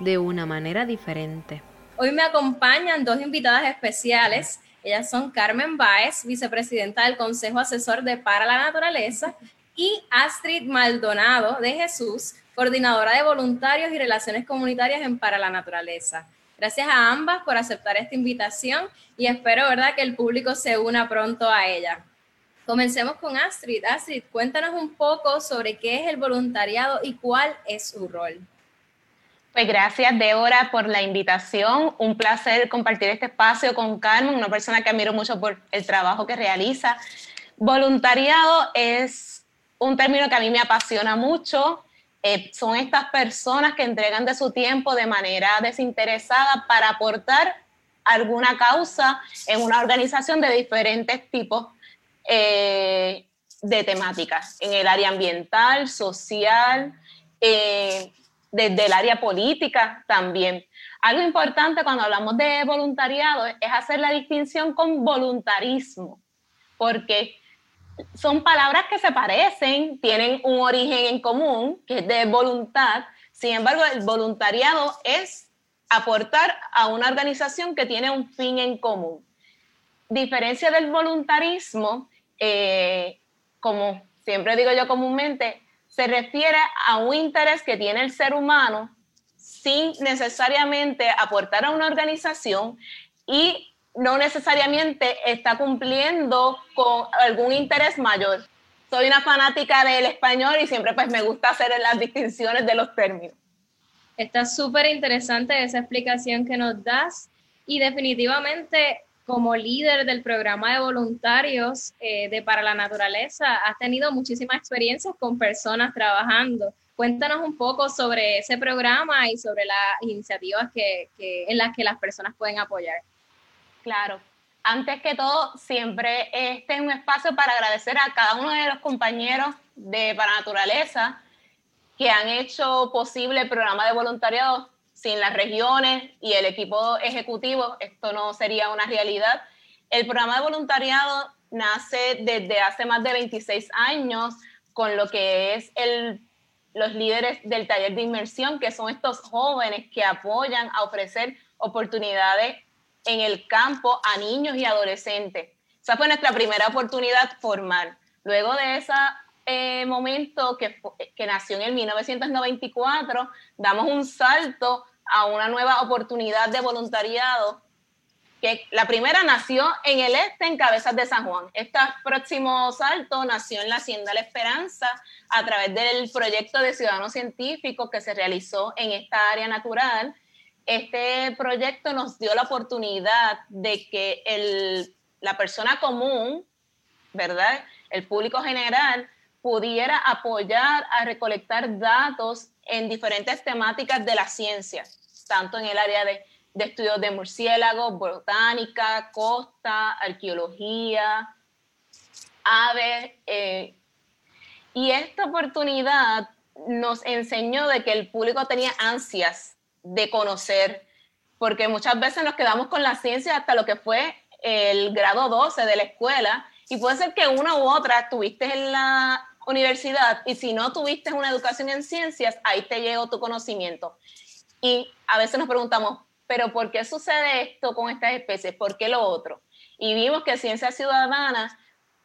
de una manera diferente. Hoy me acompañan dos invitadas especiales. Ellas son Carmen Báez, vicepresidenta del Consejo Asesor de Para la Naturaleza, y Astrid Maldonado de Jesús, coordinadora de voluntarios y relaciones comunitarias en Para la Naturaleza. Gracias a ambas por aceptar esta invitación y espero, ¿verdad?, que el público se una pronto a ella. Comencemos con Astrid. Astrid, cuéntanos un poco sobre qué es el voluntariado y cuál es su rol. Pues gracias, Débora, por la invitación. Un placer compartir este espacio con Carmen, una persona que admiro mucho por el trabajo que realiza. Voluntariado es un término que a mí me apasiona mucho. Eh, son estas personas que entregan de su tiempo de manera desinteresada para aportar alguna causa en una organización de diferentes tipos eh, de temáticas, en el área ambiental, social, eh, desde el área política también. Algo importante cuando hablamos de voluntariado es hacer la distinción con voluntarismo, porque son palabras que se parecen, tienen un origen en común, que es de voluntad. Sin embargo, el voluntariado es aportar a una organización que tiene un fin en común. Diferencia del voluntarismo, eh, como siempre digo yo comúnmente, se refiere a un interés que tiene el ser humano sin necesariamente aportar a una organización y no necesariamente está cumpliendo con algún interés mayor. Soy una fanática del español y siempre pues me gusta hacer las distinciones de los términos. Está súper interesante esa explicación que nos das y definitivamente como líder del programa de voluntarios eh, de Para la Naturaleza, has tenido muchísimas experiencias con personas trabajando. Cuéntanos un poco sobre ese programa y sobre las iniciativas en las que las personas pueden apoyar. Claro. Antes que todo, siempre este es un espacio para agradecer a cada uno de los compañeros de Para Naturaleza que han hecho posible el programa de voluntariado sin las regiones y el equipo ejecutivo, esto no sería una realidad. El programa de voluntariado nace desde hace más de 26 años con lo que es el, los líderes del taller de inmersión, que son estos jóvenes que apoyan a ofrecer oportunidades en el campo a niños y adolescentes. Esa fue nuestra primera oportunidad formal. Luego de ese eh, momento que, que nació en el 1994, damos un salto a una nueva oportunidad de voluntariado que la primera nació en el este, en Cabezas de San Juan. Este próximo salto nació en la Hacienda La Esperanza a través del proyecto de Ciudadanos Científicos que se realizó en esta área natural. Este proyecto nos dio la oportunidad de que el, la persona común, ¿verdad? El público general pudiera apoyar a recolectar datos en diferentes temáticas de la ciencia, tanto en el área de, estudios de murciélagos, botánica, costa, arqueología, aves. Eh, y esta oportunidad nos enseñó de que el público tenía ansias de conocer, porque muchas veces nos quedamos con la ciencia hasta lo que fue el grado 12 de la escuela, y puede ser que una u otra estuviste en la universidad y si no tuviste una educación en ciencias, ahí te llegó tu conocimiento. Y a veces nos preguntamos, pero ¿por qué sucede esto con estas especies? ¿Por qué lo otro? Y vimos que Ciencia Ciudadana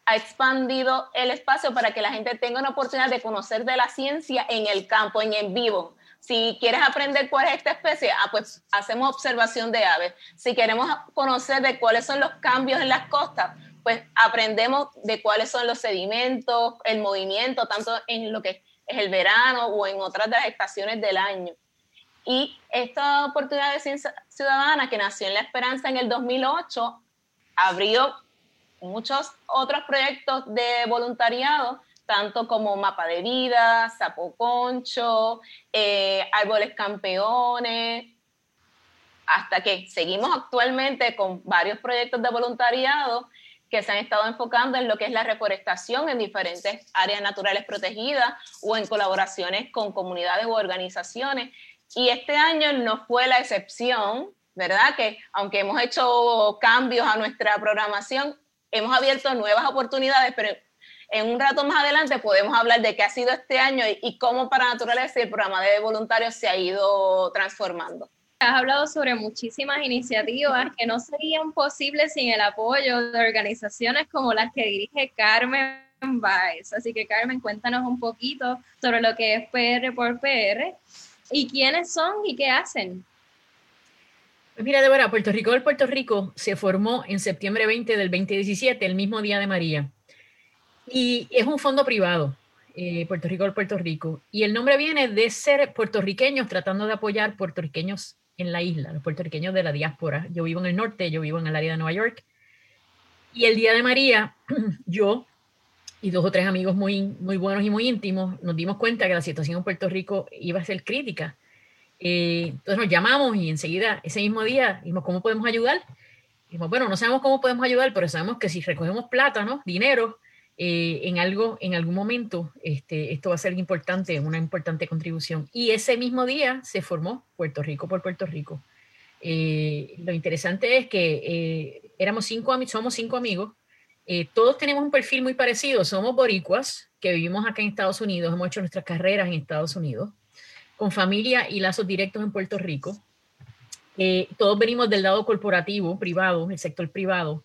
ha expandido el espacio para que la gente tenga una oportunidad de conocer de la ciencia en el campo, en vivo, Si quieres aprender cuál es esta especie, ah, pues hacemos observación de aves. Si queremos conocer de cuáles son los cambios en las costas, pues aprendemos de cuáles son los sedimentos, el movimiento, tanto en lo que es el verano o en otras de las estaciones del año. Y esta oportunidad de ciencia ciudadana que nació en La Esperanza en el 2008 abrió muchos otros proyectos de voluntariado, tanto como Mapa de Vida, Sapo Concho, eh, Árboles Campeones, hasta que seguimos actualmente con varios proyectos de voluntariado que se han estado enfocando en lo que es la reforestación en diferentes áreas naturales protegidas o en colaboraciones con comunidades u organizaciones. Y este año no fue la excepción, ¿verdad? Que aunque hemos hecho cambios a nuestra programación, hemos abierto nuevas oportunidades, pero en un rato más adelante podemos hablar de qué ha sido este año y, cómo para Naturaleza el programa de voluntarios se ha ido transformando. Has hablado sobre muchísimas iniciativas que no serían posibles sin el apoyo de organizaciones como las que dirige Carmen Baez. Así que Carmen, cuéntanos un poquito sobre lo que es PR por PR y quiénes son y qué hacen. Pues mira, Débora, Puerto Rico del Puerto Rico se formó en septiembre 20 del 2017, el mismo día de María. Y es un fondo privado, eh, Puerto Rico del Puerto Rico. Y el nombre viene de ser puertorriqueños tratando de apoyar puertorriqueños en la isla, los puertorriqueños de la diáspora. Yo vivo en el norte, yo vivo en el área de Nueva York. Y el día de María, yo y dos o tres amigos muy, muy buenos y muy íntimos nos dimos cuenta que la situación en Puerto Rico iba a ser crítica. Eh, entonces nos llamamos y enseguida, ese mismo día, dijimos, ¿cómo podemos ayudar? Dijimos, bueno, no sabemos cómo podemos ayudar, pero sabemos que si recogemos plata, ¿no? dinero, eh, en algo, en algún momento, este, esto va a ser importante, una importante contribución. Y ese mismo día se formó Puerto Rico por Puerto Rico. Eh, lo interesante es que eh, éramos cinco, somos cinco amigos, todos tenemos un perfil muy parecido, somos boricuas que vivimos acá en Estados Unidos, hemos hecho nuestras carreras en Estados Unidos, con familia y lazos directos en Puerto Rico. todos venimos del lado corporativo, privado, el sector privado,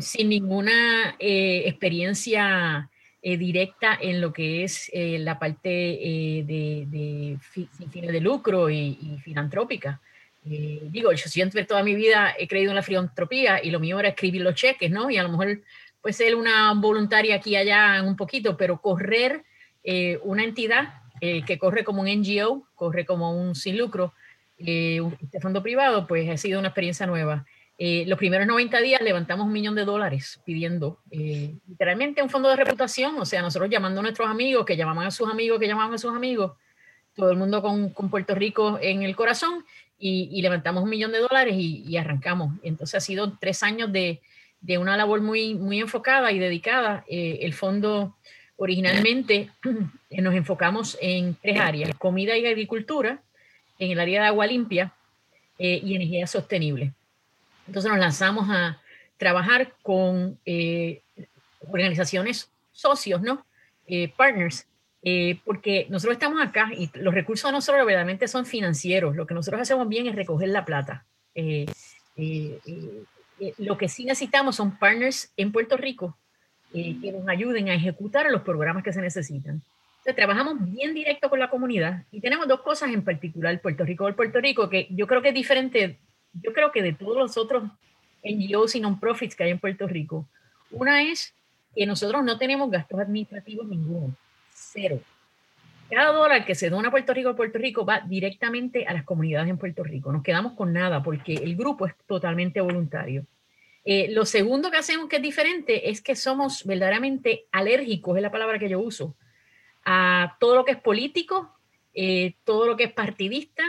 sin ninguna eh, experiencia eh, directa en lo que es eh, la parte de, de, sin fines de lucro y, filantrópica. digo, yo siempre toda mi vida he creído en la filantropía y lo mío era escribir los cheques, ¿no? Y a lo mejor puede ser una voluntaria aquí y allá un poquito, pero correr una entidad que corre como un NGO, corre como un sin lucro, este fondo privado, pues ha sido una experiencia nueva. Eh, los primeros 90 días levantamos un millón de dólares pidiendo eh, literalmente un fondo de reputación, o sea, nosotros llamando a nuestros amigos, que llamaban a sus amigos, que llamaban a sus amigos, todo el mundo con, con Puerto Rico en el corazón, y, levantamos un millón de dólares y, arrancamos. Entonces ha sido tres años de, de una labor muy, muy enfocada y dedicada. Eh, el fondo originalmente nos enfocamos en tres áreas, comida y agricultura, en el área de agua limpia y energía sostenible. Entonces nos lanzamos a trabajar con eh, organizaciones socios, ¿no? Eh, partners, eh, porque nosotros estamos acá y los recursos de nosotros verdaderamente son financieros. Lo que nosotros hacemos bien es recoger la plata. lo que sí necesitamos son partners en Puerto Rico que nos ayuden a ejecutar los programas que se necesitan. Entonces, trabajamos bien directo con la comunidad y tenemos dos cosas en particular, Puerto Rico el Puerto Rico, que yo creo que es diferente yo creo que de todos los otros NGOs y non-profits que hay en Puerto Rico, una es que nosotros no tenemos gastos administrativos ninguno, cero. Cada dólar que se dona a Puerto Rico a Puerto Rico va directamente a las comunidades en Puerto Rico. Nos quedamos con nada porque el grupo es totalmente voluntario. Eh, lo segundo que hacemos que es diferente es que somos verdaderamente alérgicos, es la palabra que yo uso, a todo lo que es político, eh, todo lo que es partidista,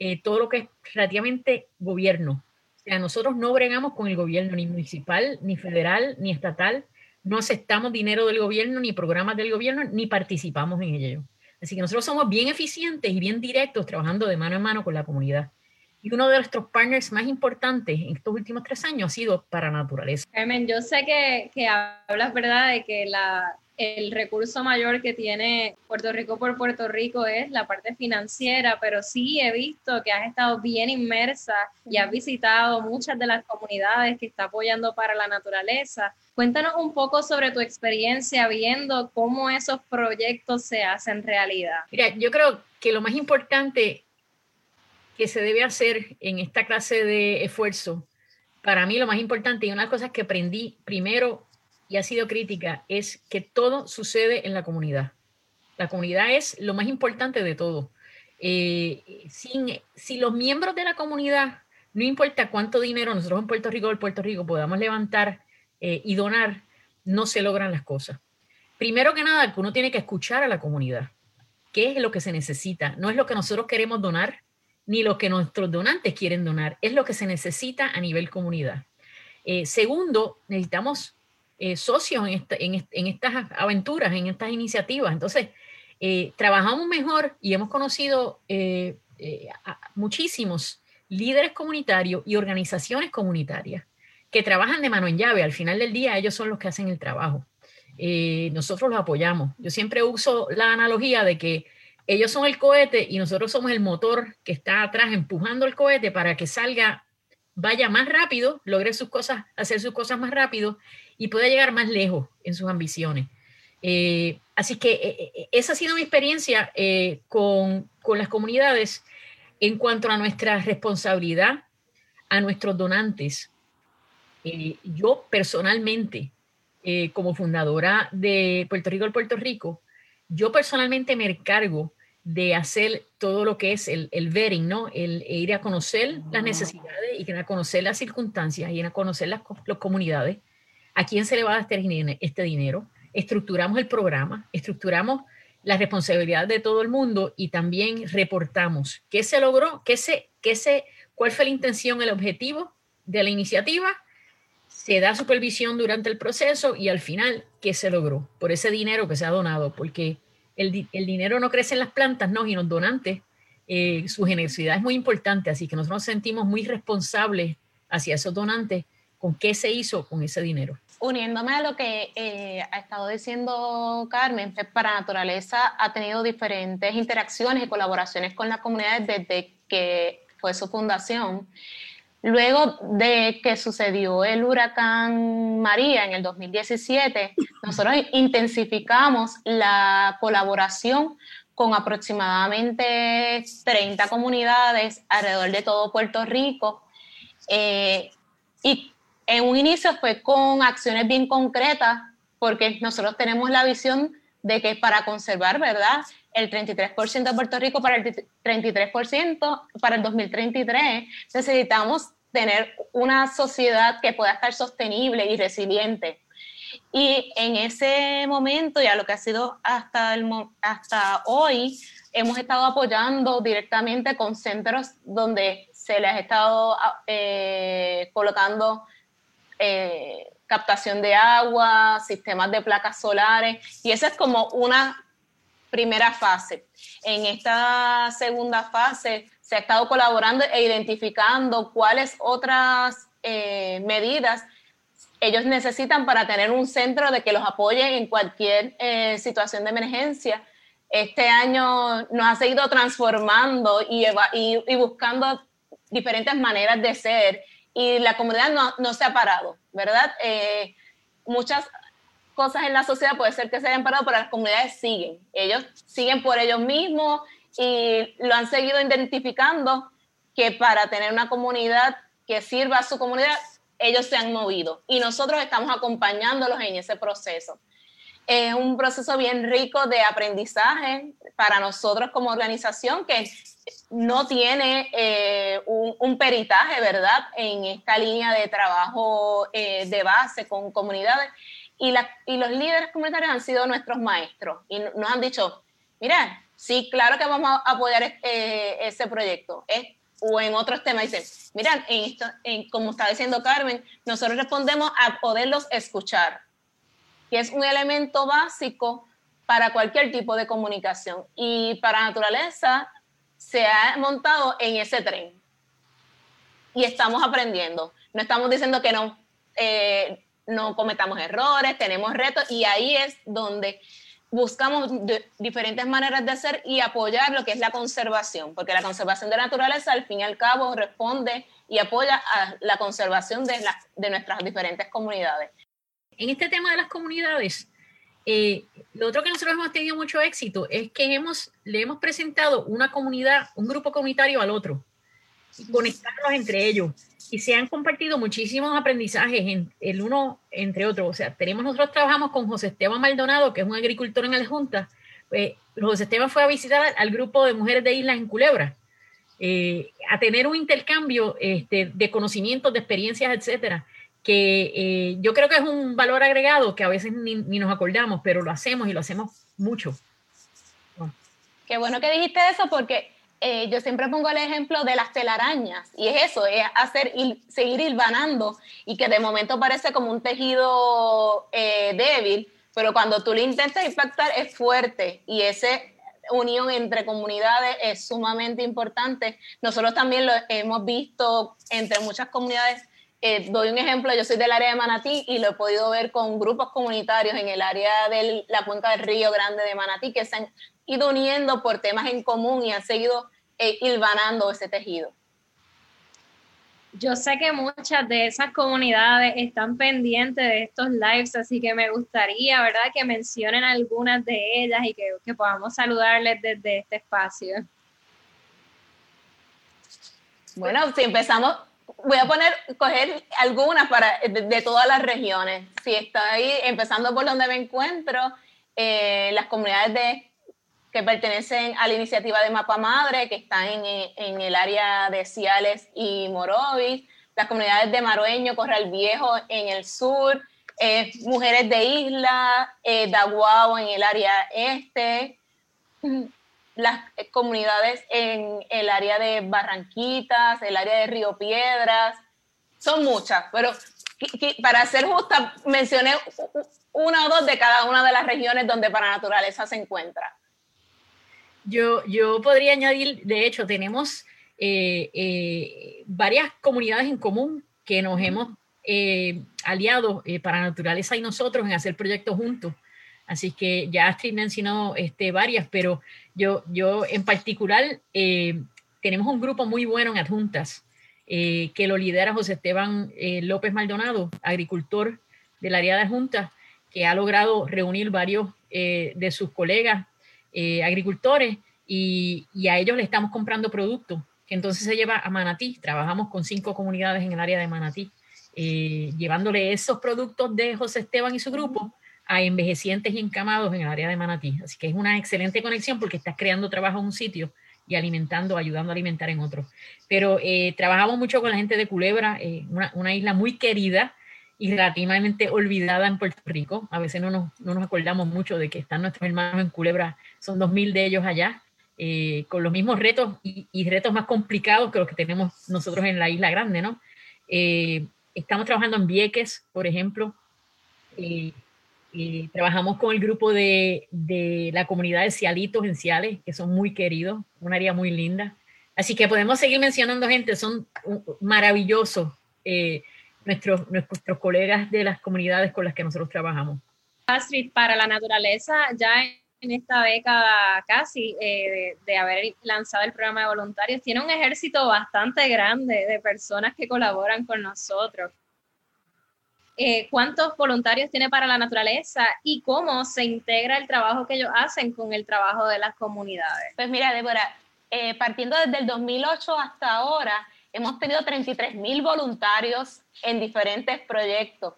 eh, todo lo que es relativamente gobierno. O sea, nosotros no bregamos con el gobierno ni municipal, ni federal, ni estatal. No aceptamos dinero del gobierno, ni programas del gobierno, ni participamos en ello. Así que nosotros somos bien eficientes y bien directos trabajando de mano en mano con la comunidad. Y uno de nuestros partners más importantes en estos últimos tres años ha sido para naturaleza. Carmen, yo sé que, que hablas, ¿verdad?, de que la, el recurso mayor que tiene Puerto Rico por Puerto Rico es la parte financiera, pero sí he visto que has estado bien inmersa y has visitado muchas de las comunidades que está apoyando para la naturaleza. Cuéntanos un poco sobre tu experiencia viendo cómo esos proyectos se hacen realidad. Mira, yo creo que lo más importante que se debe hacer en esta clase de esfuerzo, para mí lo más importante y una de las cosas que aprendí primero y ha sido crítica es que todo sucede en la comunidad. La comunidad es lo más importante de todo. Eh, sin, si los miembros de la comunidad, no importa cuánto dinero nosotros en Puerto Rico o en Puerto Rico podamos levantar eh, y donar, no se logran las cosas. Primero que nada, uno tiene que escuchar a la comunidad. ¿Qué es lo que se necesita? No es lo que nosotros queremos donar, ni lo que nuestros donantes quieren donar, es lo que se necesita a nivel comunidad. Eh, segundo, necesitamos eh, socios en, estas aventuras, en estas iniciativas. Entonces, eh, trabajamos mejor y hemos conocido eh, muchísimos líderes comunitarios y organizaciones comunitarias que trabajan de mano en llave. Al final del día, ellos son los que hacen el trabajo. nosotros los apoyamos. Yo siempre uso la analogía de que ellos son el cohete y nosotros somos el motor que está atrás empujando el cohete para que salga, vaya más rápido, logre sus cosas, hacer sus cosas más rápido y pueda llegar más lejos en sus ambiciones. Eh, así que eh, eh, esa ha sido mi experiencia con, con, las comunidades en cuanto a nuestra responsabilidad a nuestros donantes. yo personalmente, como fundadora de Puerto Rico el Puerto Rico, yo personalmente me encargo de hacer todo lo que es el, el vetting, ¿no? El, ir a conocer las necesidades y a conocer las circunstancias y a conocer las, las comunidades a quién se le va a dar este, dinero, estructuramos el programa, estructuramos la responsabilidad de todo el mundo y también reportamos qué se logró, qué se, qué se, cuál fue la intención, el objetivo de la iniciativa, se da supervisión durante el proceso y al final qué se logró por ese dinero que se ha donado, porque el, el dinero no crece en las plantas, no, y los donantes, eh, su generosidad es muy importante, así que nosotros nos sentimos muy responsables hacia esos donantes con qué se hizo con ese dinero. Uniéndome a lo que eh, ha estado diciendo Carmen, para Naturaleza ha tenido diferentes interacciones y colaboraciones con las comunidades desde que fue su fundación. Luego de que sucedió el huracán María en el 2017, nosotros intensificamos la colaboración con aproximadamente 30 comunidades alrededor de todo Puerto Rico. Eh, y en un inicio fue con acciones bien concretas, porque nosotros tenemos la visión de que para conservar, ¿verdad? El 33% de Puerto Rico para el 33% para el 2033, necesitamos tener una sociedad que pueda estar sostenible y resiliente. Y en ese momento, ya lo que ha sido hasta, el, hasta hoy, hemos estado apoyando directamente con centros donde se les ha estado eh, colocando eh, captación de agua, sistemas de placas solares, y esa es como una primera fase. En esta segunda fase se ha estado colaborando e identificando cuáles otras eh, medidas ellos necesitan para tener un centro de que los apoye en cualquier eh, situación de emergencia. Este año nos ha seguido transformando y, y buscando diferentes maneras de ser y la comunidad no, no se ha parado, ¿verdad? Eh, muchas cosas en la sociedad puede ser que se hayan parado, pero las comunidades siguen. Ellos siguen por ellos mismos y lo han seguido identificando que para tener una comunidad que sirva a su comunidad, ellos se han movido y nosotros estamos acompañándolos en ese proceso. Es un proceso bien rico de aprendizaje para nosotros como organización que no tiene eh, un, peritaje, ¿verdad?, en esta línea de trabajo eh, de base con comunidades. Y, y los líderes comunitarios han sido nuestros maestros y nos han dicho, mira, sí, claro que vamos a apoyar eh, ese proyecto. o en otros temas dicen, mira, en esto, en, como está diciendo Carmen, nosotros respondemos a poderlos escuchar, que es un elemento básico para cualquier tipo de comunicación. Y para naturaleza, se ha montado en ese tren y estamos aprendiendo. No estamos diciendo que no, eh, no cometamos errores, tenemos retos y ahí es donde buscamos diferentes maneras de hacer y apoyar lo que es la conservación, porque la conservación de la naturaleza al fin y al cabo responde y apoya a la conservación de, de nuestras diferentes comunidades. En este tema de las comunidades, eh, lo otro que nosotros hemos tenido mucho éxito es que hemos, le hemos presentado una comunidad, un grupo comunitario al otro, y conectarlos entre ellos. Y se han compartido muchísimos aprendizajes en, el uno entre otros. O sea, tenemos, nosotros trabajamos con José Esteban Maldonado, que es un agricultor en la Junta. Pues, José Esteban fue a visitar al grupo de mujeres de islas en Culebra, eh, a tener un intercambio este, de conocimientos, de experiencias, etcétera que eh, yo creo que es un valor agregado que a veces ni, nos acordamos, pero lo hacemos y lo hacemos mucho. Qué bueno que dijiste eso porque eh, yo siempre pongo el ejemplo de las telarañas y es eso, es hacer seguir hilvanando y que de momento parece como un tejido eh, débil, pero cuando tú lo intentas impactar es fuerte y ese unión entre comunidades es sumamente importante. Nosotros también lo hemos visto entre muchas comunidades eh, doy un ejemplo, yo soy del área de Manatí y lo he podido ver con grupos comunitarios en el área de la cuenca del Río Grande de Manatí que se han ido uniendo por temas en común y han seguido eh, hilvanando ese tejido. Yo sé que muchas de esas comunidades están pendientes de estos lives, así que me gustaría, ¿verdad?, que mencionen algunas de ellas y que, que podamos saludarles desde este espacio. Bueno, si empezamos, voy a poner, coger algunas para, de, todas las regiones. Si estoy empezando por donde me encuentro, eh, las comunidades de, que pertenecen a la iniciativa de Mapa Madre, que están en, en el área de Ciales y Morovis, las comunidades de Marueño, Corral Viejo en el sur, eh, Mujeres de Isla, eh, Daguao en el área este, las comunidades en el área de Barranquitas, el área de Río Piedras, son muchas, pero para ser justa, mencioné una o dos de cada una de las regiones donde para naturaleza se encuentra. Yo, yo podría añadir, de hecho, tenemos eh, eh, varias comunidades en común que nos hemos eh, aliado para naturaleza y nosotros en hacer proyectos juntos. Así que ya Astrid mencionó este, varias, pero yo, yo en particular eh, tenemos un grupo muy bueno en adjuntas eh, que lo lidera José Esteban eh, López Maldonado, agricultor del área de adjuntas, que ha logrado reunir varios de sus colegas agricultores y, y, a ellos le estamos comprando productos que entonces se lleva a Manatí. Trabajamos con cinco comunidades en el área de Manatí, llevándole esos productos de José Esteban y su grupo a envejecientes y encamados en el área de Manatí. Así que es una excelente conexión porque estás creando trabajo en un sitio y alimentando, ayudando a alimentar en otro. Pero eh, trabajamos mucho con la gente de Culebra, eh, una, isla muy querida y relativamente olvidada en Puerto Rico. A veces no nos, no nos acordamos mucho de que están nuestros hermanos en Culebra, son dos mil de ellos allá, eh, con los mismos retos y, y, retos más complicados que los que tenemos nosotros en la isla grande, ¿no? estamos trabajando en Vieques, por ejemplo, trabajamos con el grupo de, de, la comunidad de Cialitos en Ciales, que son muy queridos, un área muy linda. Así que podemos seguir mencionando gente, son maravillosos eh, nuestros, nuestros colegas de las comunidades con las que nosotros trabajamos. Astrid, para la naturaleza, ya en esta década casi eh, de, de, haber lanzado el programa de voluntarios, tiene un ejército bastante grande de personas que colaboran con nosotros. Eh, cuántos voluntarios tiene para la naturaleza y cómo se integra el trabajo que ellos hacen con el trabajo de las comunidades. Pues mira, Débora, eh, partiendo desde el 2008 hasta ahora, hemos tenido 33 mil voluntarios en diferentes proyectos.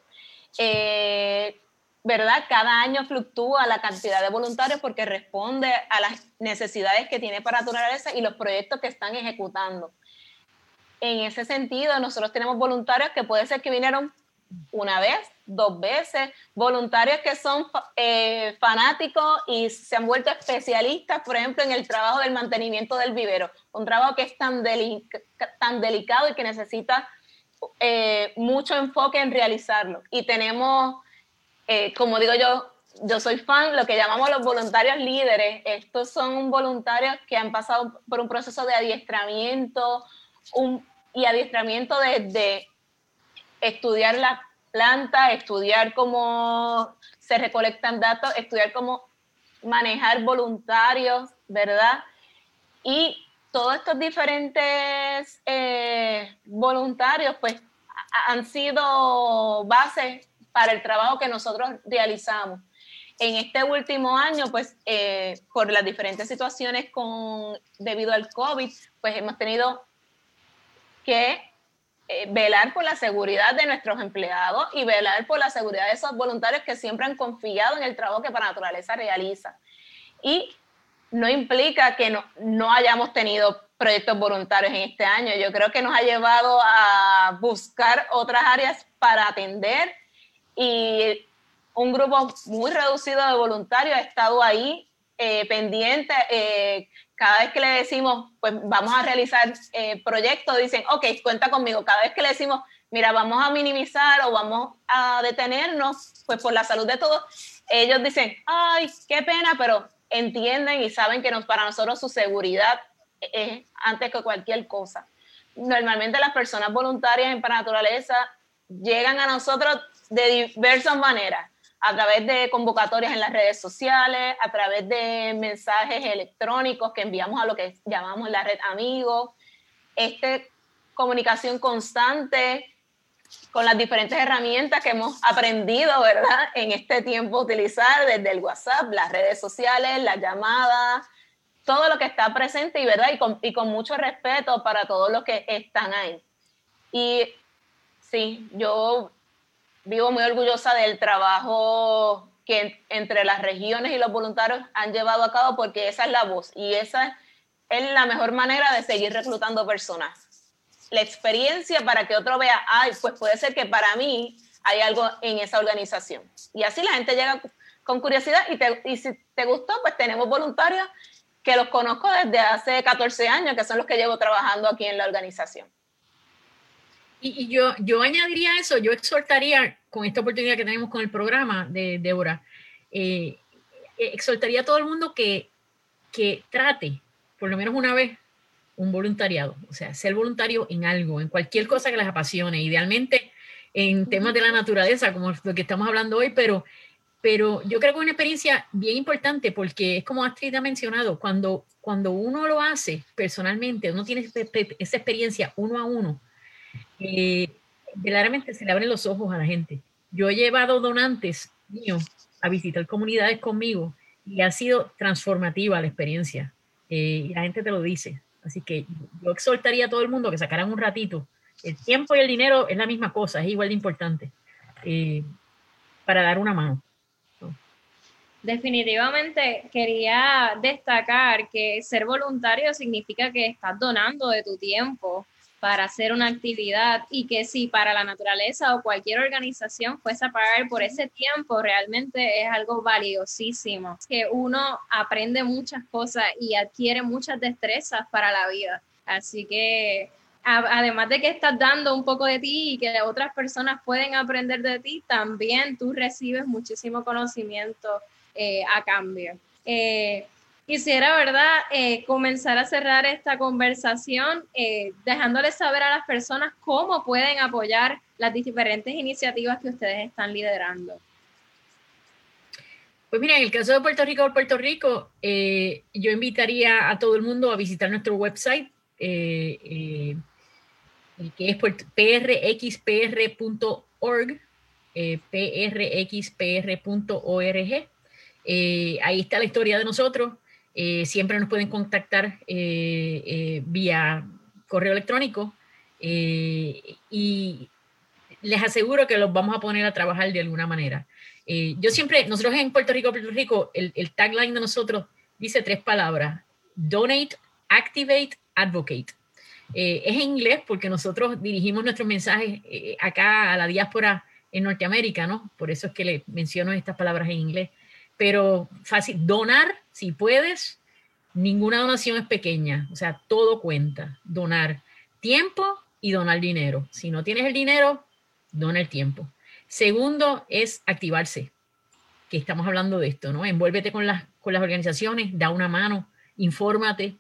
Eh, ¿Verdad? Cada año fluctúa la cantidad de voluntarios porque responde a las necesidades que tiene para naturaleza y los proyectos que están ejecutando. En ese sentido, nosotros tenemos voluntarios que puede ser que vinieron una vez, dos veces, voluntarios que son eh, fanáticos y se han vuelto especialistas, por ejemplo, en el trabajo del mantenimiento del vivero, un trabajo que es tan, tan delicado y que necesita eh, mucho enfoque en realizarlo. Y tenemos, eh, como digo yo, yo soy fan, lo que llamamos los voluntarios líderes. Estos son voluntarios que han pasado por un proceso de adiestramiento un, y adiestramiento desde estudiar la planta, estudiar cómo se recolectan datos, estudiar cómo manejar voluntarios, ¿verdad? Y todos estos diferentes eh, voluntarios, pues, han sido bases para el trabajo que nosotros realizamos. En este último año, pues, eh, por las diferentes situaciones con, debido al COVID, pues hemos tenido que eh, velar por la seguridad de nuestros empleados y velar por la seguridad de esos voluntarios que siempre han confiado en el trabajo que para naturaleza realiza. Y no implica que no, no hayamos tenido proyectos voluntarios en este año. Yo creo que nos ha llevado a buscar otras áreas para atender y un grupo muy reducido de voluntarios ha estado ahí eh, pendiente. Eh, cada vez que le decimos, pues vamos a realizar eh, proyectos, dicen, ok, cuenta conmigo. Cada vez que le decimos, mira, vamos a minimizar o vamos a detenernos, pues por la salud de todos, ellos dicen, ay, qué pena, pero entienden y saben que nos, para nosotros su seguridad es antes que cualquier cosa. Normalmente las personas voluntarias en Naturaleza llegan a nosotros de diversas maneras, a través de convocatorias en las redes sociales, a través de mensajes electrónicos que enviamos a lo que llamamos la red amigos, este, comunicación constante con las diferentes herramientas que hemos aprendido, ¿verdad? En este tiempo utilizar desde el WhatsApp, las redes sociales, las llamadas, todo lo que está presente y, ¿verdad? Y con, y con mucho respeto para todos los que están ahí. Y sí, yo vivo muy orgullosa del trabajo que entre las regiones y los voluntarios han llevado a cabo porque esa es la voz y esa es la mejor manera de seguir reclutando personas la experiencia para que otro vea, ay, pues puede ser que para mí hay algo en esa organización. Y así la gente llega con curiosidad y, y si te gustó, pues tenemos voluntarios que los conozco desde hace 14 años, que son los que llevo trabajando aquí en la organización. Y, yo, yo añadiría eso, yo exhortaría con esta oportunidad que tenemos con el programa de Débora, eh, eh, exhortaría a todo el mundo que, que trate, por lo menos una vez, un voluntariado, o sea, ser voluntario en algo, en cualquier cosa que les apasione, idealmente en temas de la naturaleza, como lo que estamos hablando hoy, pero, pero yo creo que es una experiencia bien importante porque es como Astrid ha mencionado, cuando, cuando uno lo hace personalmente, uno tiene esa experiencia uno a uno, eh, verdaderamente se le abren los ojos a la gente. Yo he llevado donantes míos a visitar comunidades conmigo y ha sido transformativa la experiencia. Eh, y la gente te lo dice. Así que yo exhortaría a todo el mundo que sacaran un ratito. El tiempo y el dinero es la misma cosa, es igual de importante eh, para dar una mano. Definitivamente quería destacar que ser voluntario significa que estás donando de tu tiempo para hacer una actividad y que si para la naturaleza o cualquier organización fuese a pagar por ese tiempo, realmente es algo valiosísimo. Que uno aprende muchas cosas y adquiere muchas destrezas para la vida. Así que además de que estás dando un poco de ti y que otras personas pueden aprender de ti, también tú recibes muchísimo conocimiento eh, a cambio. Eh, Quisiera, ¿verdad?, eh, comenzar a cerrar esta conversación eh, dejándoles saber a las personas cómo pueden apoyar las diferentes iniciativas que ustedes están liderando. Pues mira, en el caso de Puerto Rico, Puerto Rico, eh, yo invitaría a todo el mundo a visitar nuestro website, que es prxpr.org, prxpr.org. ahí está la historia de nosotros. Eh, siempre nos pueden contactar eh, eh, vía correo electrónico y les aseguro que los vamos a poner a trabajar de alguna manera. yo siempre, nosotros en Puerto Rico, Puerto Rico, el, tagline de nosotros dice tres palabras, donate, activate, advocate. es en inglés porque nosotros dirigimos nuestros mensajes acá a la diáspora en Norteamérica, ¿no? Por eso es que le menciono estas palabras en inglés pero fácil, donar, si puedes, ninguna donación es pequeña, o sea, todo cuenta, donar tiempo y donar dinero. Si no tienes el dinero, dona el tiempo. Segundo es activarse, que estamos hablando de esto, ¿no? Envuélvete con las, con las organizaciones, da una mano, infórmate.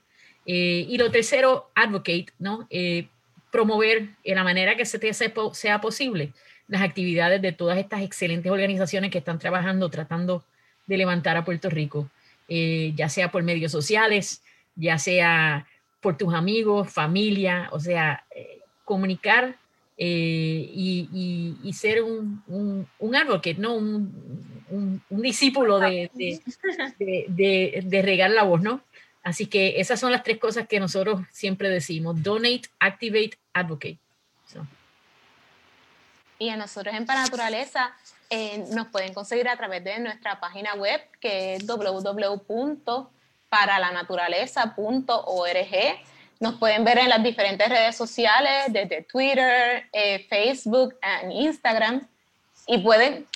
Eh, y lo tercero, advocate, ¿no? Eh, promover en la manera que se te sea posible las actividades de todas estas excelentes organizaciones que están trabajando, tratando de levantar a Puerto Rico, eh, ya sea por medios sociales, ya sea por tus amigos, familia, o sea, eh, comunicar eh, y, ser un, un, un advocate, ¿no? Un, discípulo de, de, regar la voz, ¿no? Así que esas son las tres cosas que nosotros siempre decimos, donate, activate, advocate. Y a nosotros en Panaturaleza eh, nos pueden conseguir a través de nuestra página web que es www.paralanaturaleza.org. Nos pueden ver en las diferentes redes sociales, desde Twitter, eh, Facebook e Instagram. Y pueden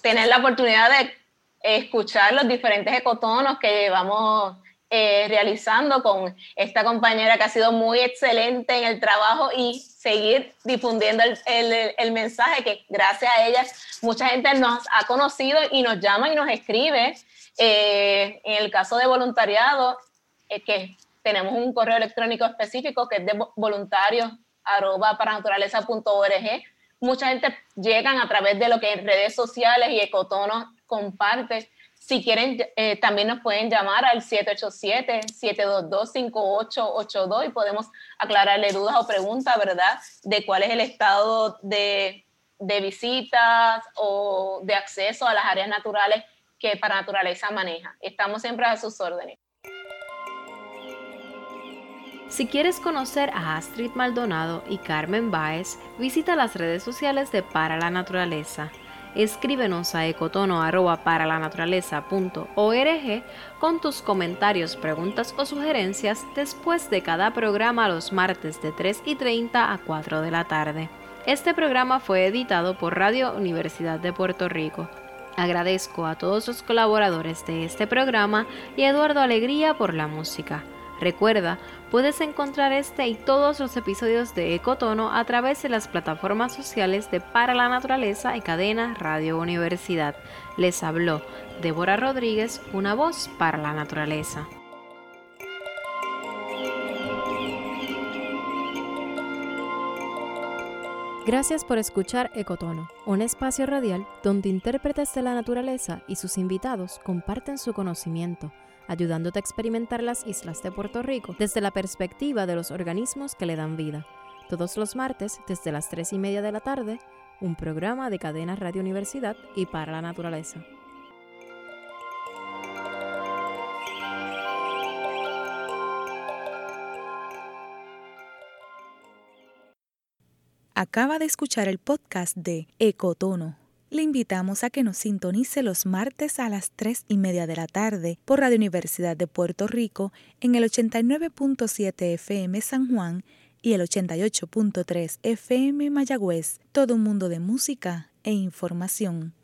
tener la oportunidad de escuchar los diferentes ecotonos que llevamos eh, realizando con esta compañera que ha sido muy excelente en el trabajo y seguir difundiendo el, mensaje que gracias a ella mucha gente nos ha conocido y nos llama y nos escribe. Eh, en el caso de voluntariado, es que tenemos un correo electrónico específico que es de voluntarios arroba Mucha gente llegan a través de lo que en redes sociales y Ecotono comparte si quieren, eh, también nos pueden llamar al 787-722-5882 y podemos aclararle dudas o preguntas, ¿verdad? De cuál es el estado de, de visitas o de acceso a las áreas naturales que para naturaleza maneja. Estamos siempre a sus órdenes. Si quieres conocer a Astrid Maldonado y Carmen Baez, visita las redes sociales de Para la Naturaleza escríbenos a ecotono.paralanaturaleza.org con tus comentarios, preguntas o sugerencias después de cada programa los martes de 3 y 30 a 4 de la tarde. Este programa fue editado por Radio Universidad de Puerto Rico. Agradezco a todos los colaboradores de este programa y a Eduardo Alegría por la música. Recuerda, puedes encontrar este y todos los episodios de Ecotono a través de las plataformas sociales de Para la Naturaleza y Cadena Radio Universidad. Les habló Débora Rodríguez, una voz para la naturaleza. Gracias por escuchar Ecotono, un espacio radial donde intérpretes de la naturaleza y sus invitados comparten su conocimiento ayudándote a experimentar las islas de Puerto Rico desde la perspectiva de los organismos que le dan vida. Todos los martes, desde las 3 y media de la tarde, un programa de Cadena Radio Universidad y para la naturaleza. Acaba de escuchar el podcast de Ecotono le invitamos a que nos sintonice los martes a las 3 y media de la tarde por Radio Universidad de Puerto Rico en el 89.7 FM San Juan y el 88.3 FM Mayagüez. Todo un mundo de música e información.